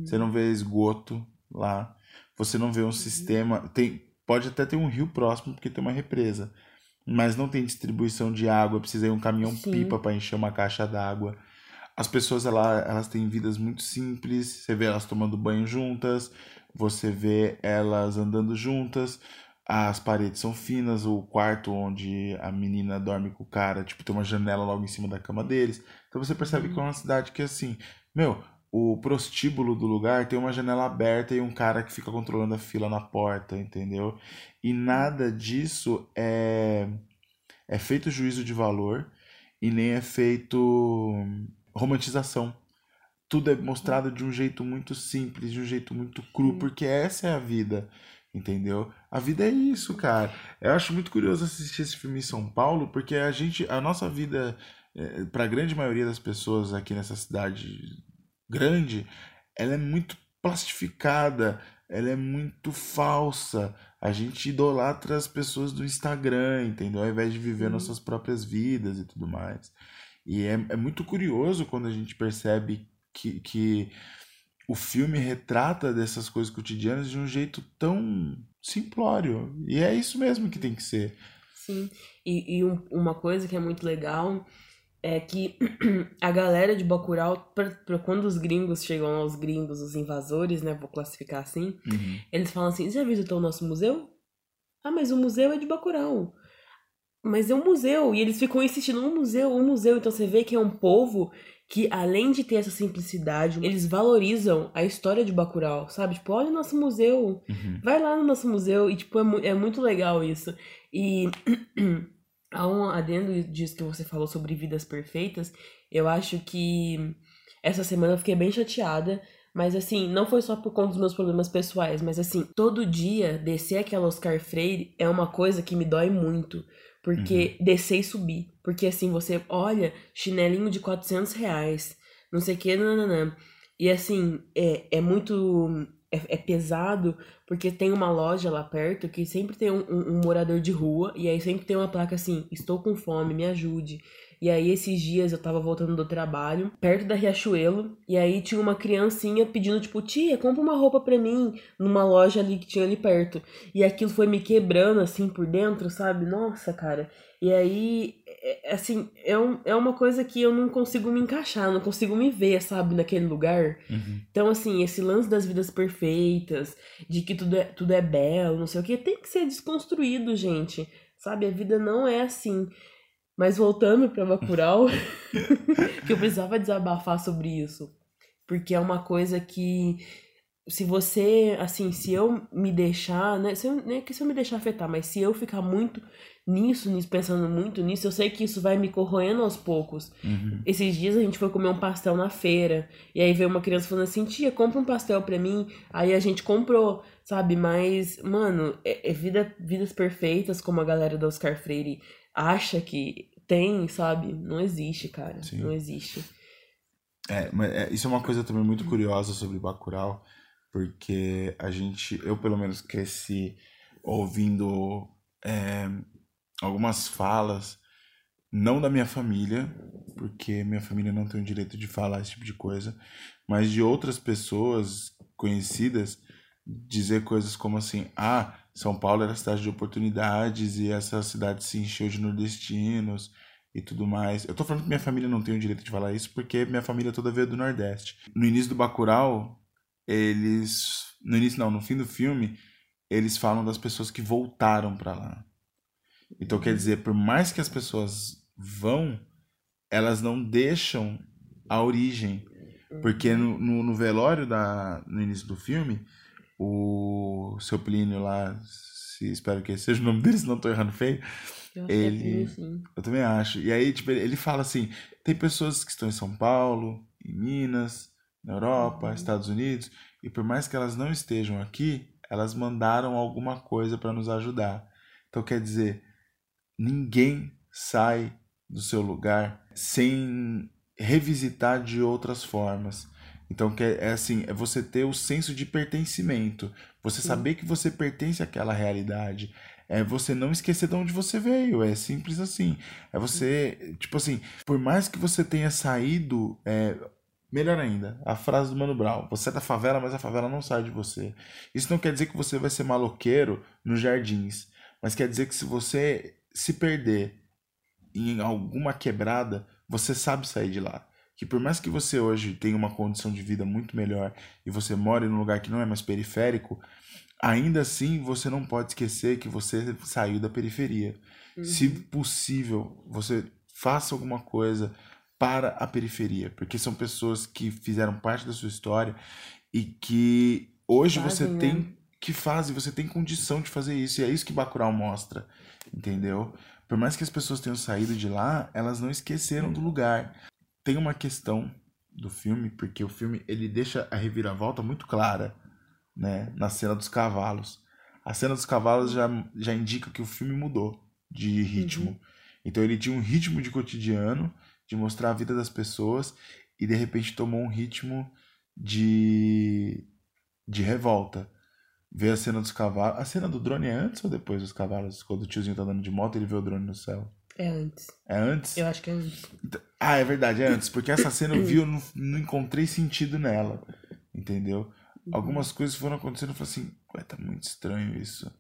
[SPEAKER 2] Você não vê esgoto lá. Você não vê um sistema. Tem, pode até ter um rio próximo porque tem uma represa. Mas não tem distribuição de água. Precisa ir um caminhão
[SPEAKER 1] Sim.
[SPEAKER 2] pipa para encher uma caixa d'água. As pessoas ela, elas têm vidas muito simples. Você vê elas tomando banho juntas. Você vê elas andando juntas. As paredes são finas. O quarto onde a menina dorme com o cara, tipo, tem uma janela logo em cima da cama deles. Então você percebe que é uma cidade que assim, meu, o prostíbulo do lugar tem uma janela aberta e um cara que fica controlando a fila na porta, entendeu? E nada disso é é feito juízo de valor e nem é feito romantização. Tudo é mostrado de um jeito muito simples, de um jeito muito cru,
[SPEAKER 1] Sim.
[SPEAKER 2] porque essa é a vida, entendeu? A vida é isso, cara. Eu acho muito curioso assistir esse filme em São Paulo, porque a gente, a nossa vida, para a grande maioria das pessoas aqui nessa cidade grande, ela é muito plastificada, ela é muito falsa. A gente idolatra as pessoas do Instagram, entendeu? Ao invés de viver
[SPEAKER 1] Sim.
[SPEAKER 2] nossas próprias vidas e tudo mais. E é, é muito curioso quando a gente percebe que, que o filme retrata dessas coisas cotidianas de um jeito tão simplório. E é isso mesmo que tem que ser.
[SPEAKER 1] Sim, e, e um- uma coisa que é muito legal é que a galera de Bacurau, pra, pra quando os gringos chegam lá, os gringos, os invasores, né, vou classificar assim, eles falam assim, já visitou o nosso museu? Ah, mas o museu é de Bacurau. Mas é um museu, e eles ficam insistindo no museu, o museu, então você vê que é um povo que além de ter essa simplicidade, eles valorizam a história de Bacurau, sabe? Tipo, olha o nosso museu,
[SPEAKER 2] Uhum.
[SPEAKER 1] vai lá no nosso museu e tipo é, mu- é muito legal isso. E há um adendo disso que você falou sobre vidas perfeitas, eu acho que essa semana eu fiquei bem chateada, mas assim, não foi só por conta dos meus problemas pessoais, mas assim, todo dia descer aquela Oscar Freire é uma coisa que me dói muito. Porque descer e subir. Porque assim, você olha, chinelinho de 400 reais, não sei o que, nananã. E assim, é, é muito. É, é pesado, porque tem uma loja lá perto que sempre tem um, um- um morador de rua, e aí sempre tem uma placa assim: estou com fome, me ajude. E aí, esses dias eu tava voltando do trabalho, perto da Riachuelo, e aí tinha uma criancinha pedindo, tipo, tia, compra uma roupa pra mim, numa loja ali que tinha ali perto. E aquilo foi me quebrando, assim, por dentro, sabe? Nossa, cara. E aí, é- é- assim, é, um, é uma coisa que eu não consigo me encaixar, não consigo me ver, sabe, naquele lugar.
[SPEAKER 2] Uhum.
[SPEAKER 1] Então, assim, esse lance das vidas perfeitas, de que tudo é, tudo é belo, não sei o que, tem que ser desconstruído, gente. Sabe? A vida não é assim. Mas voltando pra Bacurau, que eu precisava desabafar sobre isso. Porque é uma coisa que, se você, assim, se eu me deixar, né? Se eu, nem que se eu me deixar afetar, mas se eu ficar muito nisso, nisso, pensando muito nisso, eu sei que isso vai me corroendo aos poucos.
[SPEAKER 2] Uhum.
[SPEAKER 1] Esses dias a gente foi comer um pastel na feira. E aí veio uma criança falando assim: tia, compra um pastel pra mim. Aí a gente comprou, sabe? Mas, mano, é, é vida, vidas perfeitas, como a galera da Oscar Freire acha que tem, sabe? Não existe, cara.
[SPEAKER 2] Sim.
[SPEAKER 1] Não existe.
[SPEAKER 2] É, mas é, isso é uma coisa também muito curiosa sobre Bacurau, porque a gente, eu pelo menos cresci ouvindo é, algumas falas, não da minha família, porque minha família não tem o direito de falar esse tipo de coisa, mas de outras pessoas conhecidas dizer coisas como assim, ah, São Paulo era cidade de oportunidades e essa cidade se encheu de nordestinos e tudo mais. Eu tô falando que minha família não tem o direito de falar isso porque minha família toda veio do Nordeste. No início do Bacurau, eles... No início não, no fim do filme, eles falam das pessoas que voltaram pra lá. Então quer dizer, por mais que as pessoas vão, elas não deixam a origem. Porque no, no, no velório da, no início do filme, o seu Plínio lá, se espero que esse seja o nome dele, se não tô errando feio,
[SPEAKER 1] Eu acho
[SPEAKER 2] Ele-
[SPEAKER 1] é assim.
[SPEAKER 2] eu também acho. E aí, tipo, ele ele fala assim: tem pessoas que estão em São Paulo, em Minas, na Europa,
[SPEAKER 1] Uhum.
[SPEAKER 2] Estados Unidos, e por mais que elas não estejam aqui, elas mandaram alguma coisa para nos ajudar. Então, quer dizer, ninguém sai do seu lugar sem revisitar de outras formas. Então, que é, é assim, é você ter o senso de pertencimento, você
[SPEAKER 1] Sim.
[SPEAKER 2] saber que você pertence àquela realidade, é você não esquecer de onde você veio, é simples assim. É você, tipo assim, por mais que você tenha saído, é, melhor ainda, a frase do Mano Brown, você é da favela, mas a favela não sai de você. Isso não quer dizer que você vai ser maloqueiro nos jardins, mas quer dizer que se você se perder em alguma quebrada, você sabe sair de lá. Que por mais que você hoje tenha uma condição de vida muito melhor e você more num lugar que não é mais periférico, ainda assim você não pode esquecer que você saiu da periferia. Se possível, você faça alguma coisa para a periferia, porque são pessoas que fizeram parte da sua história e que hoje você
[SPEAKER 1] Fazem, né?
[SPEAKER 2] tem que fazem, você tem condição de fazer isso, e é isso que Bacurau mostra, entendeu? Por mais que as pessoas tenham saído de lá, elas não esqueceram do lugar. Tem uma questão do filme, porque o filme ele deixa a reviravolta muito clara, né, na cena dos cavalos. A cena dos cavalos já, já indica que o filme mudou de ritmo. Então ele tinha um ritmo de cotidiano, de mostrar a vida das pessoas, e de repente tomou um ritmo de, de revolta. Ver a cena dos cavalos. A cena do drone é antes ou depois dos cavalos? Quando o tiozinho tá andando de moto, ele vê o drone no céu.
[SPEAKER 1] É antes.
[SPEAKER 2] É antes?
[SPEAKER 1] Eu acho que é antes.
[SPEAKER 2] Ah, é verdade, é antes. Porque essa cena eu vi, eu não, não encontrei sentido nela. Entendeu? Algumas coisas foram acontecendo e eu falei assim, ué, tá muito estranho isso.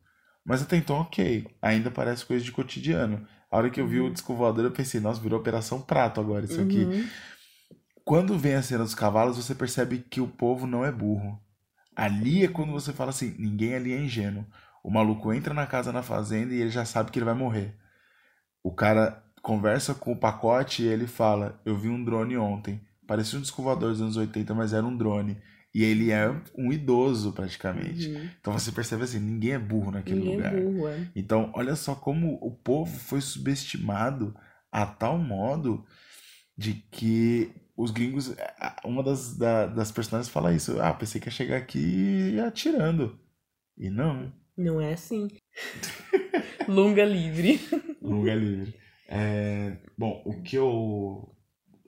[SPEAKER 2] Mas até então, ok. Ainda parece coisa de cotidiano. A hora que eu vi o disco voador, eu pensei, nossa, virou Operação Prato agora isso aqui.
[SPEAKER 1] Uhum.
[SPEAKER 2] Quando vem a cena dos cavalos, você percebe que o povo não é burro. Ali é quando você fala assim, ninguém ali é ingênuo. O maluco entra na casa na fazenda e ele já sabe que ele vai morrer. O cara conversa com o pacote e ele fala, eu vi um drone ontem. parecia um disco voador dos anos 80, mas era um drone. E ele é um idoso, praticamente.
[SPEAKER 1] Uhum.
[SPEAKER 2] Então você percebe assim, ninguém é burro naquele
[SPEAKER 1] Ninguém
[SPEAKER 2] lugar.
[SPEAKER 1] é burro, é.
[SPEAKER 2] Então, olha só como o povo foi subestimado a tal modo de que os gringos. Uma das, da- das personagens fala isso. Ah, pensei que ia chegar aqui atirando. E não.
[SPEAKER 1] Não é assim. Lunga livre.
[SPEAKER 2] Lugar livre. É, bom, o que eu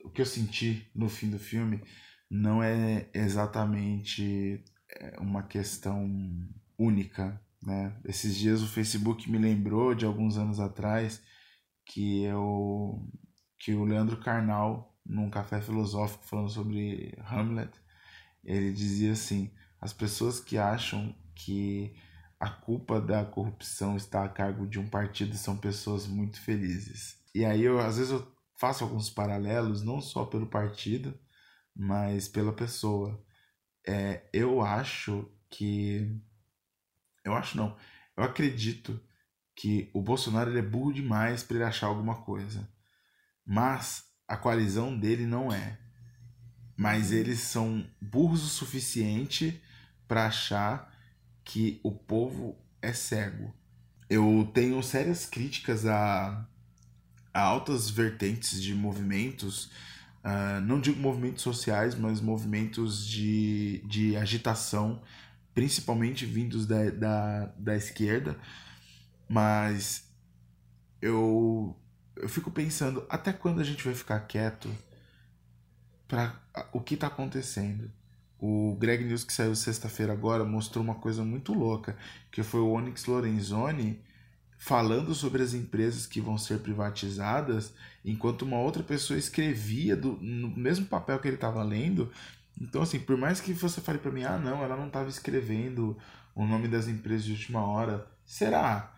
[SPEAKER 2] o que eu senti no fim do filme não é exatamente é, uma questão única, né? Esses dias o Facebook me lembrou de alguns anos atrás que eu que o Leandro Carnal num café filosófico falando sobre Hamlet, ele dizia assim: as pessoas que acham que a culpa da corrupção está a cargo de um partido são pessoas muito felizes. E aí eu às vezes eu faço alguns paralelos não só pelo partido, mas pela pessoa. É, eu acho que eu acho não, eu acredito que o Bolsonaro é burro demais para ele achar alguma coisa. Mas a coalizão dele não é. Mas eles são burros o suficiente para achar que o povo é cego. Eu tenho sérias críticas a, a altas vertentes de movimentos, ah, não digo movimentos sociais, mas movimentos de, de agitação, principalmente vindos da, da, da esquerda. Mas eu, eu fico pensando até quando a gente vai ficar quieto para o que está acontecendo. O Greg News que saiu sexta-feira agora mostrou uma coisa muito louca, que foi o Onyx Lorenzoni falando sobre as empresas que vão ser privatizadas, enquanto uma outra pessoa escrevia do, no mesmo papel que ele estava lendo. Então, assim, por mais que você fale para mim, ah, não, ela não estava escrevendo o nome das empresas de última hora, será?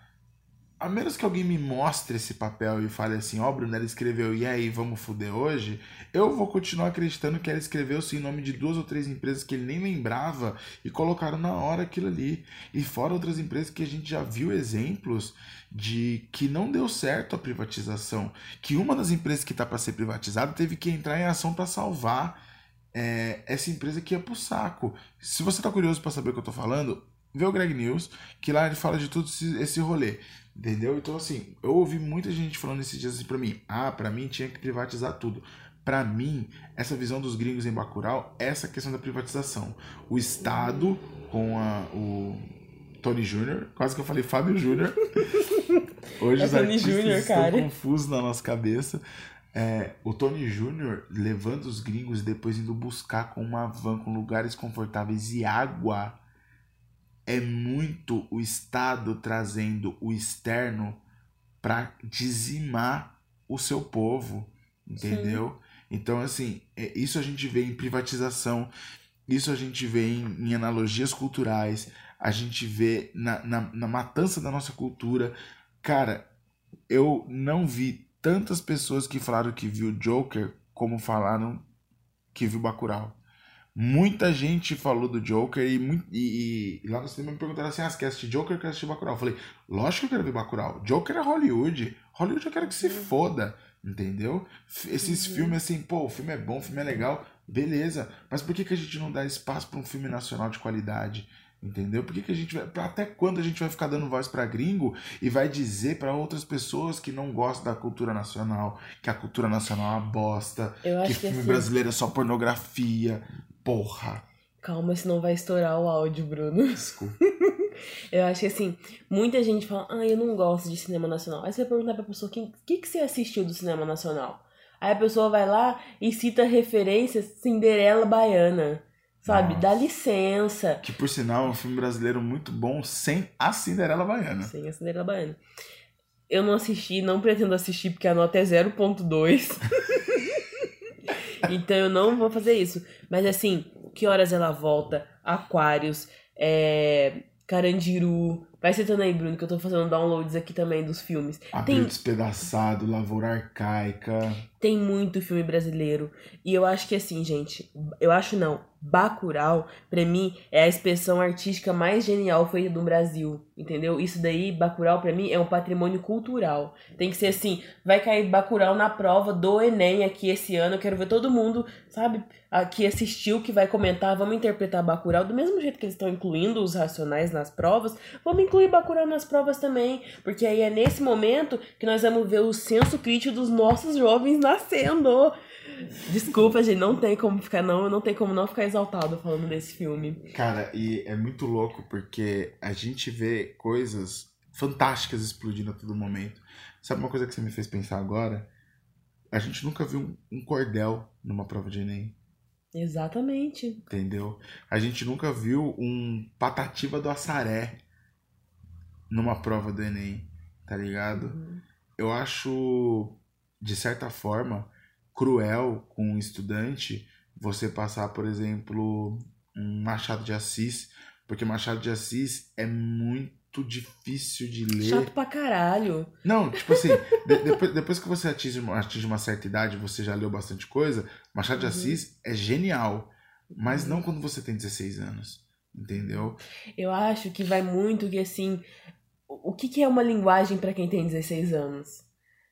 [SPEAKER 2] A menos que alguém me mostre esse papel e fale assim, ó, Bruno, ela escreveu, e aí, vamos fuder hoje? Eu vou continuar acreditando que ela escreveu sim em nome de duas ou três empresas que ele nem lembrava e colocaram na hora aquilo ali. E fora outras empresas que a gente já viu exemplos de que não deu certo a privatização. Que uma das empresas que está para ser privatizada teve que entrar em ação para salvar é, essa empresa que ia pro saco. Se você tá curioso para saber o que eu tô falando, vê o Greg News, que lá ele fala de tudo esse rolê. Entendeu? Então, assim, eu ouvi muita gente falando esses dias assim pra mim: ah, pra mim tinha que privatizar tudo. Pra mim, essa visão dos gringos em Bacurau é essa questão da privatização. O Estado com a, o Tony Jr., quase que eu falei Fábio Jr. Hoje
[SPEAKER 1] É
[SPEAKER 2] os
[SPEAKER 1] Tony
[SPEAKER 2] artistas
[SPEAKER 1] Jr.,
[SPEAKER 2] estão
[SPEAKER 1] cara.
[SPEAKER 2] confusos na nossa cabeça. É, o Tony Jr. levando os gringos e depois indo buscar com uma van com lugares confortáveis e água é muito o Estado trazendo o externo para dizimar o seu povo, entendeu? Então, assim, é- isso a gente vê em privatização, isso a gente vê em, em analogias culturais, a gente vê na, na, na matança da nossa cultura. Cara, eu não vi tantas pessoas que falaram que viu Joker como falaram que viu Bacurau. Muita gente falou do Joker e, e- e lá no cinema me perguntaram assim: ah, você quer assistir Joker ou quer assistir Bacurau? Eu falei, lógico que eu quero ver Bacurau. Joker é Hollywood. Hollywood eu quero que se foda, entendeu? Esses
[SPEAKER 1] Uhum.
[SPEAKER 2] filmes assim, pô, o filme é bom, o filme é legal, beleza. Mas por que, que a gente não dá espaço para um filme nacional de qualidade? Entendeu? Por que, que a gente vai. Até quando a gente vai ficar dando voz pra gringo e vai dizer pra outras pessoas que não gostam da cultura nacional, que a cultura nacional é uma bosta, que
[SPEAKER 1] que
[SPEAKER 2] filme
[SPEAKER 1] assim.
[SPEAKER 2] brasileiro é só pornografia? Porra.
[SPEAKER 1] Calma, senão vai estourar o áudio, Bruno.
[SPEAKER 2] Desculpa.
[SPEAKER 1] Eu acho que assim, muita gente fala, ah, eu não gosto de cinema nacional. Aí você vai perguntar pra pessoa, o que, que, que você assistiu do cinema nacional? Aí a pessoa vai lá e cita referências Cinderela Baiana. Sabe?
[SPEAKER 2] Nossa.
[SPEAKER 1] Dá licença.
[SPEAKER 2] Que por sinal é um filme brasileiro muito bom sem a Cinderela Baiana.
[SPEAKER 1] Sem a Cinderela Baiana. Eu não assisti, não pretendo assistir porque a nota é 0.2. então eu não vou fazer isso. Mas assim, que horas ela volta? Aquários, é, Carandiru, Vai citando aí, Bruno, que eu tô fazendo downloads aqui também dos filmes.
[SPEAKER 2] Abril
[SPEAKER 1] Tem,
[SPEAKER 2] Despedaçado, Lavoura Arcaica.
[SPEAKER 1] Tem muito filme brasileiro. E eu acho que assim, gente, eu acho não. Bacurau, pra mim, é a expressão artística mais genial feita no Brasil, entendeu? Isso daí, Bacurau, pra mim, é um patrimônio cultural. Tem que ser assim, vai cair Bacurau na prova do Enem aqui esse ano, eu quero ver todo mundo, sabe, que assistiu, que vai comentar, vamos interpretar Bacurau do mesmo jeito que eles estão incluindo os racionais nas provas, vamos incluir Bacurau nas provas também, porque aí é nesse momento que nós vamos ver o senso crítico dos nossos jovens nascendo. Desculpa, gente, não tem como ficar não, não tem como não ficar exaltado falando desse filme.
[SPEAKER 2] Cara, e é muito louco porque a gente vê coisas fantásticas explodindo a todo momento. Sabe uma coisa que você me fez pensar agora? A gente nunca viu um, um cordel numa prova de Enem,
[SPEAKER 1] Exatamente.
[SPEAKER 2] entendeu? A gente nunca viu um Patativa do Assaré numa prova do Enem, tá ligado?
[SPEAKER 1] Uhum.
[SPEAKER 2] eu acho, de certa forma, cruel com um estudante você passar, por exemplo, um Machado de Assis, porque Machado de Assis é muito difícil de ler.
[SPEAKER 1] Chato pra caralho.
[SPEAKER 2] Não, tipo assim, de- depois, depois que você atinge, uma- atinge uma certa idade, você já leu bastante coisa, Machado de
[SPEAKER 1] Uhum.
[SPEAKER 2] Assis é genial, mas não quando você tem 16 anos, entendeu?
[SPEAKER 1] Eu acho que vai muito que assim, o que, que é uma linguagem pra quem tem 16 anos?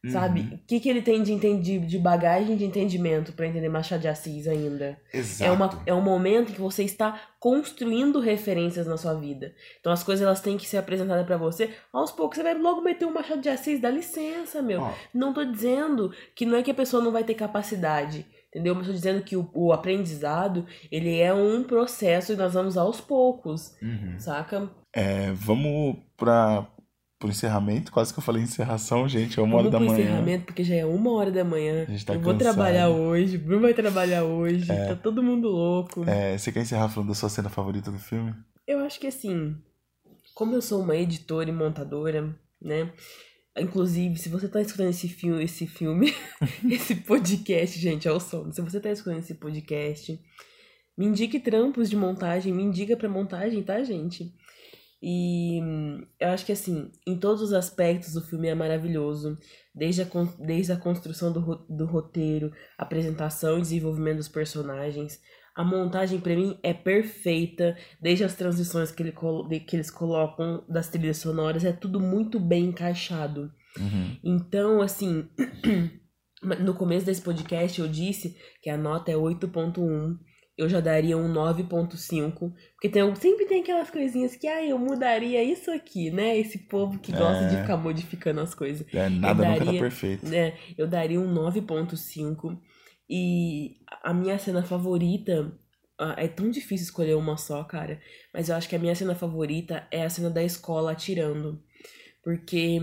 [SPEAKER 1] Sabe?
[SPEAKER 2] Uhum,
[SPEAKER 1] O que, que ele tem de, entendi, de bagagem de entendimento pra entender Machado de Assis ainda?
[SPEAKER 2] Exato.
[SPEAKER 1] É, uma, é um momento em que você está construindo referências na sua vida. Então as coisas elas têm que ser apresentadas pra você. Aos poucos você vai logo meter o Machado de Assis, dá licença, meu. Não tô dizendo que não é que a pessoa não vai ter capacidade, entendeu? Mas tô dizendo que o, o aprendizado, ele é um processo e nós vamos aos poucos,
[SPEAKER 2] uhum.
[SPEAKER 1] saca?
[SPEAKER 2] É, vamos para o encerramento. Quase que eu falei encerração, gente. É uma
[SPEAKER 1] Vamos
[SPEAKER 2] hora da
[SPEAKER 1] pro
[SPEAKER 2] manhã.
[SPEAKER 1] encerramento, porque já é uma hora da manhã.
[SPEAKER 2] A gente tá
[SPEAKER 1] eu vou
[SPEAKER 2] cansado.
[SPEAKER 1] trabalhar hoje, o Bruno vai trabalhar hoje, tá todo mundo louco.
[SPEAKER 2] É, você quer encerrar falando da sua cena favorita do filme?
[SPEAKER 1] Eu acho que assim, como eu sou uma editora e montadora, né? Inclusive, se você tá escutando esse filme, esse filme, esse podcast, gente, é o som. Se você tá escutando esse podcast, me indique trampos de montagem, me indica pra montagem, tá, gente? E eu acho que assim, em todos os aspectos o filme é maravilhoso, desde a, desde a construção do, do roteiro, apresentação e desenvolvimento dos personagens. A montagem pra mim é perfeita, desde as transições que, ele, que eles colocam das trilhas sonoras, é tudo muito bem encaixado.
[SPEAKER 2] Uhum.
[SPEAKER 1] Então, assim, no começo desse podcast eu disse que a nota é 8.1. Eu já daria um 9.5. Porque tem, sempre tem aquelas coisinhas que, ah, eu mudaria isso aqui, né? Esse povo que gosta de
[SPEAKER 2] É.
[SPEAKER 1] ficar modificando as coisas.
[SPEAKER 2] É, nada nunca tá
[SPEAKER 1] daria-
[SPEAKER 2] perfeito.
[SPEAKER 1] né? Eu daria um 9.5. E a minha cena favorita. É tão difícil escolher uma só, cara. Mas eu acho que a minha cena favorita é a cena da escola atirando. Porque.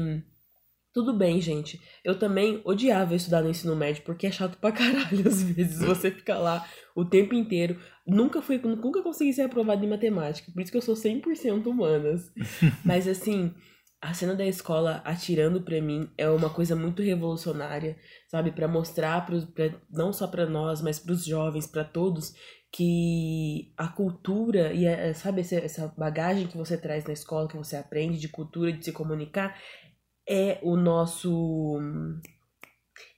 [SPEAKER 1] Tudo bem, gente. Eu também odiava estudar no ensino médio, porque é chato pra caralho às vezes. Você fica lá o tempo inteiro. Nunca fui, nunca consegui ser aprovado em matemática. Por isso que eu sou 100% humanas. Mas assim, a cena da escola atirando pra mim é uma coisa muito revolucionária, sabe, Pra mostrar pros, pra, não só pra nós, mas pros jovens, pra todos, que a cultura e a- sabe essa, essa bagagem que você traz na escola, que você aprende de cultura, de se comunicar, é o nosso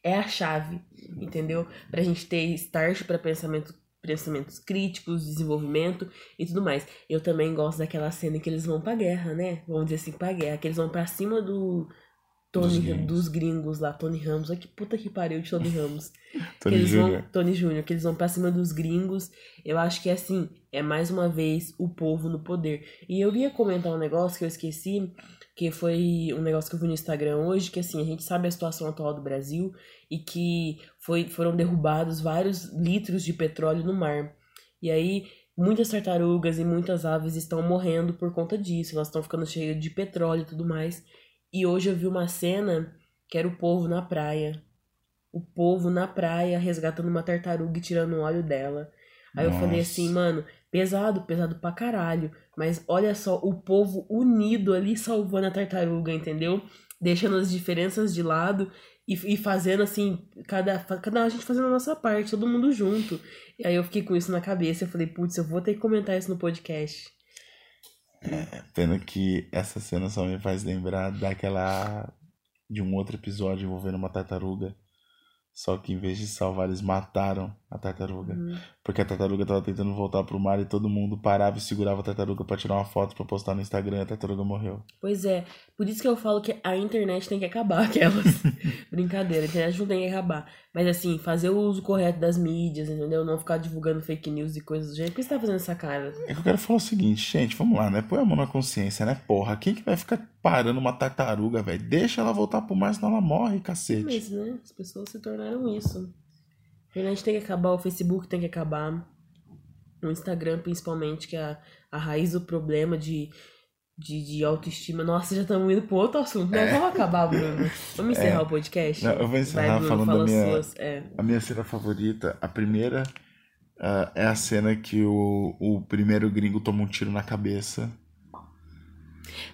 [SPEAKER 1] é a chave, entendeu? Pra gente ter start pra pensamento pensamentos críticos, desenvolvimento e tudo mais. Eu também gosto daquela cena que eles vão pra guerra, né? Vamos dizer assim, pra guerra, que eles vão pra cima do Tony,
[SPEAKER 2] Dos gringos.
[SPEAKER 1] dos gringos lá, Tony Ramos. Olha que puta que pariu de Tony Ramos.
[SPEAKER 2] Tony
[SPEAKER 1] eles
[SPEAKER 2] Júnior.
[SPEAKER 1] vão, Tony Júnior, que eles vão pra cima dos gringos. Eu acho que assim, é mais uma vez o povo no poder. E eu ia comentar um negócio que eu esqueci, que foi um negócio que eu vi no Instagram hoje, que assim, a gente sabe a situação atual do Brasil e que foi, foram derrubados vários litros de petróleo no mar. E aí, muitas tartarugas e muitas aves estão morrendo por conta disso, elas estão ficando cheias de petróleo e tudo mais. E hoje eu vi uma cena que era o povo na praia. O povo na praia resgatando uma tartaruga e tirando o óleo dela. Aí eu falei
[SPEAKER 2] Nossa.
[SPEAKER 1] assim, mano, pesado, pesado pra caralho. Mas olha só, o povo unido ali salvando a tartaruga, entendeu? Deixando as diferenças de lado e, e fazendo assim, cada, cada a gente fazendo a nossa parte, todo mundo junto. E aí eu fiquei com isso na cabeça. Eu falei, putz, eu vou ter que comentar isso no podcast.
[SPEAKER 2] Pena que essa cena só me faz lembrar daquela. de um outro episódio envolvendo uma tartaruga. Só que em vez de salvar, eles mataram a tartaruga.
[SPEAKER 1] Uhum.
[SPEAKER 2] Porque a tartaruga tava tentando voltar pro mar e todo mundo parava e segurava a tartaruga pra tirar uma foto pra postar no Instagram e a tartaruga morreu.
[SPEAKER 1] Pois é, por isso que eu falo que a internet tem que acabar, aquelas. Brincadeira, a internet não tem que acabar. Mas assim, fazer o uso correto das mídias, entendeu? Não ficar divulgando fake news e coisas do jeito. Por que você tá fazendo essa cara?
[SPEAKER 2] É que eu quero falar o seguinte, gente, vamos lá, né? Põe a mão na consciência, né? Porra, quem que vai ficar parando uma tartaruga, velho? Deixa ela voltar pro mar, senão ela morre, cacete.
[SPEAKER 1] Mas, né? As pessoas se tornaram isso. A internet tem que acabar, o Facebook tem que acabar. O Instagram, principalmente, que é a, a raiz do problema de, de, de autoestima. Nossa, já estamos indo pro outro assunto. Não, vamos acabar, Bruno. Vamos encerrar o podcast?
[SPEAKER 2] É. Não, eu vou encerrar
[SPEAKER 1] Bruno,
[SPEAKER 2] falando
[SPEAKER 1] fala
[SPEAKER 2] da minha-
[SPEAKER 1] suas. É.
[SPEAKER 2] A minha cena favorita, a primeira, ah, é a cena que o, o primeiro gringo toma um tiro na cabeça.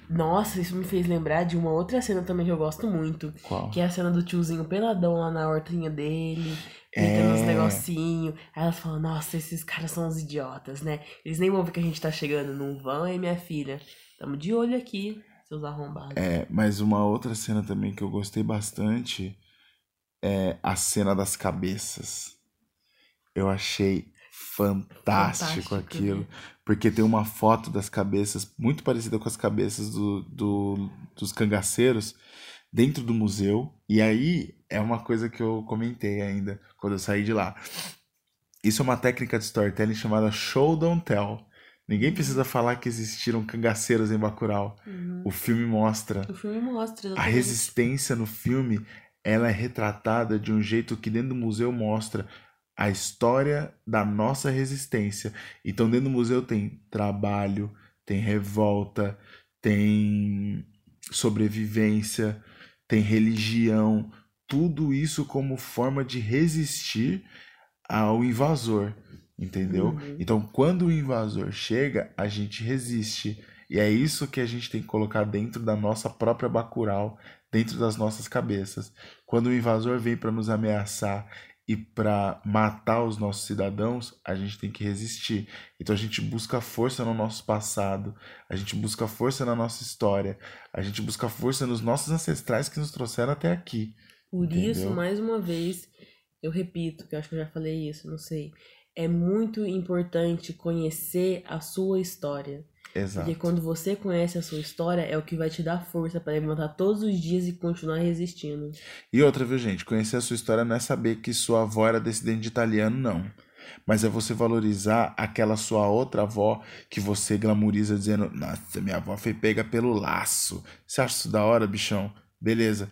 [SPEAKER 1] Nossa, isso me fez lembrar de uma outra cena também que eu gosto muito.
[SPEAKER 2] Qual?
[SPEAKER 1] Que é a cena do tiozinho peladão lá na hortinha dele, uns
[SPEAKER 2] É.
[SPEAKER 1] negocinhos. Aí elas falam, nossa, esses caras são uns idiotas, né? Eles nem vão ver que a gente tá chegando, não vão, hein, minha filha? Tamo de olho aqui, seus arrombados.
[SPEAKER 2] É, mas uma outra cena também que eu gostei bastante é a cena das cabeças. Eu achei fantástico,
[SPEAKER 1] Fantástico,
[SPEAKER 2] aquilo.
[SPEAKER 1] né?
[SPEAKER 2] Porque tem uma foto das cabeças muito parecida com as cabeças do, do- dos cangaceiros dentro do museu. E aí é uma coisa que eu comentei ainda quando eu saí de lá. Isso é uma técnica de storytelling chamada show don't tell. Ninguém precisa falar que existiram cangaceiros em Bacurau.
[SPEAKER 1] Uhum.
[SPEAKER 2] O filme mostra.
[SPEAKER 1] O filme mostra
[SPEAKER 2] A
[SPEAKER 1] exatamente.
[SPEAKER 2] resistência no filme, ela é retratada de um jeito que dentro do museu mostra a história da nossa resistência. Então dentro do museu tem trabalho, tem revolta, tem sobrevivência, tem religião, tudo isso como forma de resistir ao invasor, entendeu?
[SPEAKER 1] Uhum.
[SPEAKER 2] Então quando o invasor chega, a gente resiste. E é isso que a gente tem que colocar dentro da nossa própria Bacurau, dentro das nossas cabeças. Quando o invasor vem para nos ameaçar e para matar os nossos cidadãos, a gente tem que resistir. Então a gente busca força no nosso passado, a gente busca força na nossa história, a gente busca força nos nossos ancestrais que nos trouxeram até aqui.
[SPEAKER 1] Por isso,
[SPEAKER 2] Entendeu?
[SPEAKER 1] mais uma vez, eu repito, que eu acho que eu já falei isso, não sei. É muito importante conhecer a sua história.
[SPEAKER 2] Exato.
[SPEAKER 1] Porque quando você conhece a sua história, é o que vai te dar força pra levantar todos os dias e continuar resistindo.
[SPEAKER 2] E outra, viu, gente? Conhecer a sua história não é saber que sua avó era descendente de italiano, não. Mas é você valorizar aquela sua outra avó que você glamoriza dizendo: Nossa, minha avó foi pega pelo laço. Você acha isso da hora, bichão? Beleza.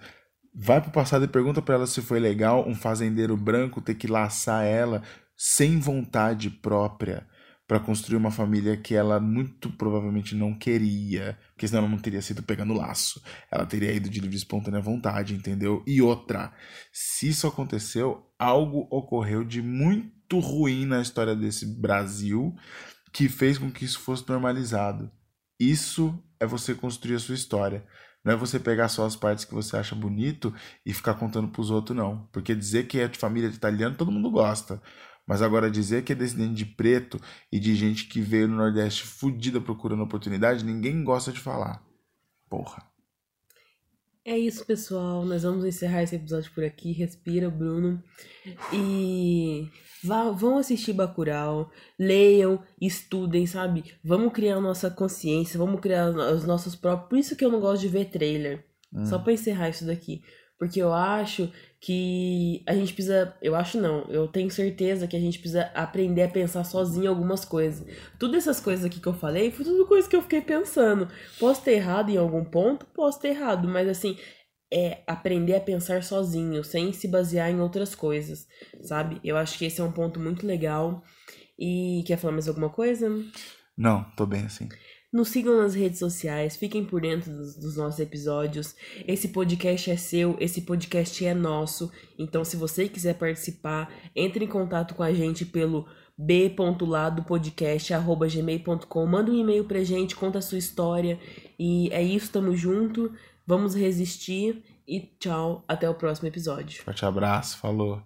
[SPEAKER 2] Vai pro passado e pergunta pra ela se foi legal um fazendeiro branco ter que laçar ela sem vontade própria pra construir uma família que ela muito provavelmente não queria, porque senão ela não teria sido pegando laço. Ela teria ido de livre espontânea vontade, entendeu? E outra, se isso aconteceu, algo ocorreu de muito ruim na história desse Brasil que fez com que isso fosse normalizado. Isso é você construir a sua história. Não é você pegar só as partes que você acha bonito e ficar contando pros outros, não. Porque dizer que é de família de italiano, todo mundo gosta. Mas agora dizer que é descendente de preto e de gente que veio no Nordeste fudida procurando oportunidade, ninguém gosta de falar. Porra.
[SPEAKER 1] É isso, pessoal. Nós vamos encerrar esse episódio por aqui. Respira, Bruno. E vá, vão assistir Bacurau, leiam, estudem, sabe? Vamos criar nossa consciência, vamos criar os nossos próprios. Por isso que eu não gosto de ver trailer. Só pra encerrar isso daqui. Porque eu acho que a gente precisa. Eu acho não, eu tenho certeza que a gente precisa aprender a pensar sozinho algumas coisas. Todas essas coisas aqui que eu falei foi tudo coisa que eu fiquei pensando. Posso ter errado em algum ponto? Posso ter errado, mas assim, é aprender a pensar sozinho, sem se basear em outras coisas, sabe? Eu acho que esse é um ponto muito legal. E quer falar mais alguma coisa?
[SPEAKER 2] Não, tô bem assim.
[SPEAKER 1] Nos sigam nas redes sociais, fiquem por dentro dos, dos nossos episódios. Esse podcast é seu, esse podcast é nosso. Então, se você quiser participar, entre em contato com a gente pelo b.ladopodcast.gmail.com. Manda um e-mail pra gente, conta a sua história. E é isso, tamo junto. Vamos resistir. E tchau, até o próximo episódio.
[SPEAKER 2] Forte abraço, falou.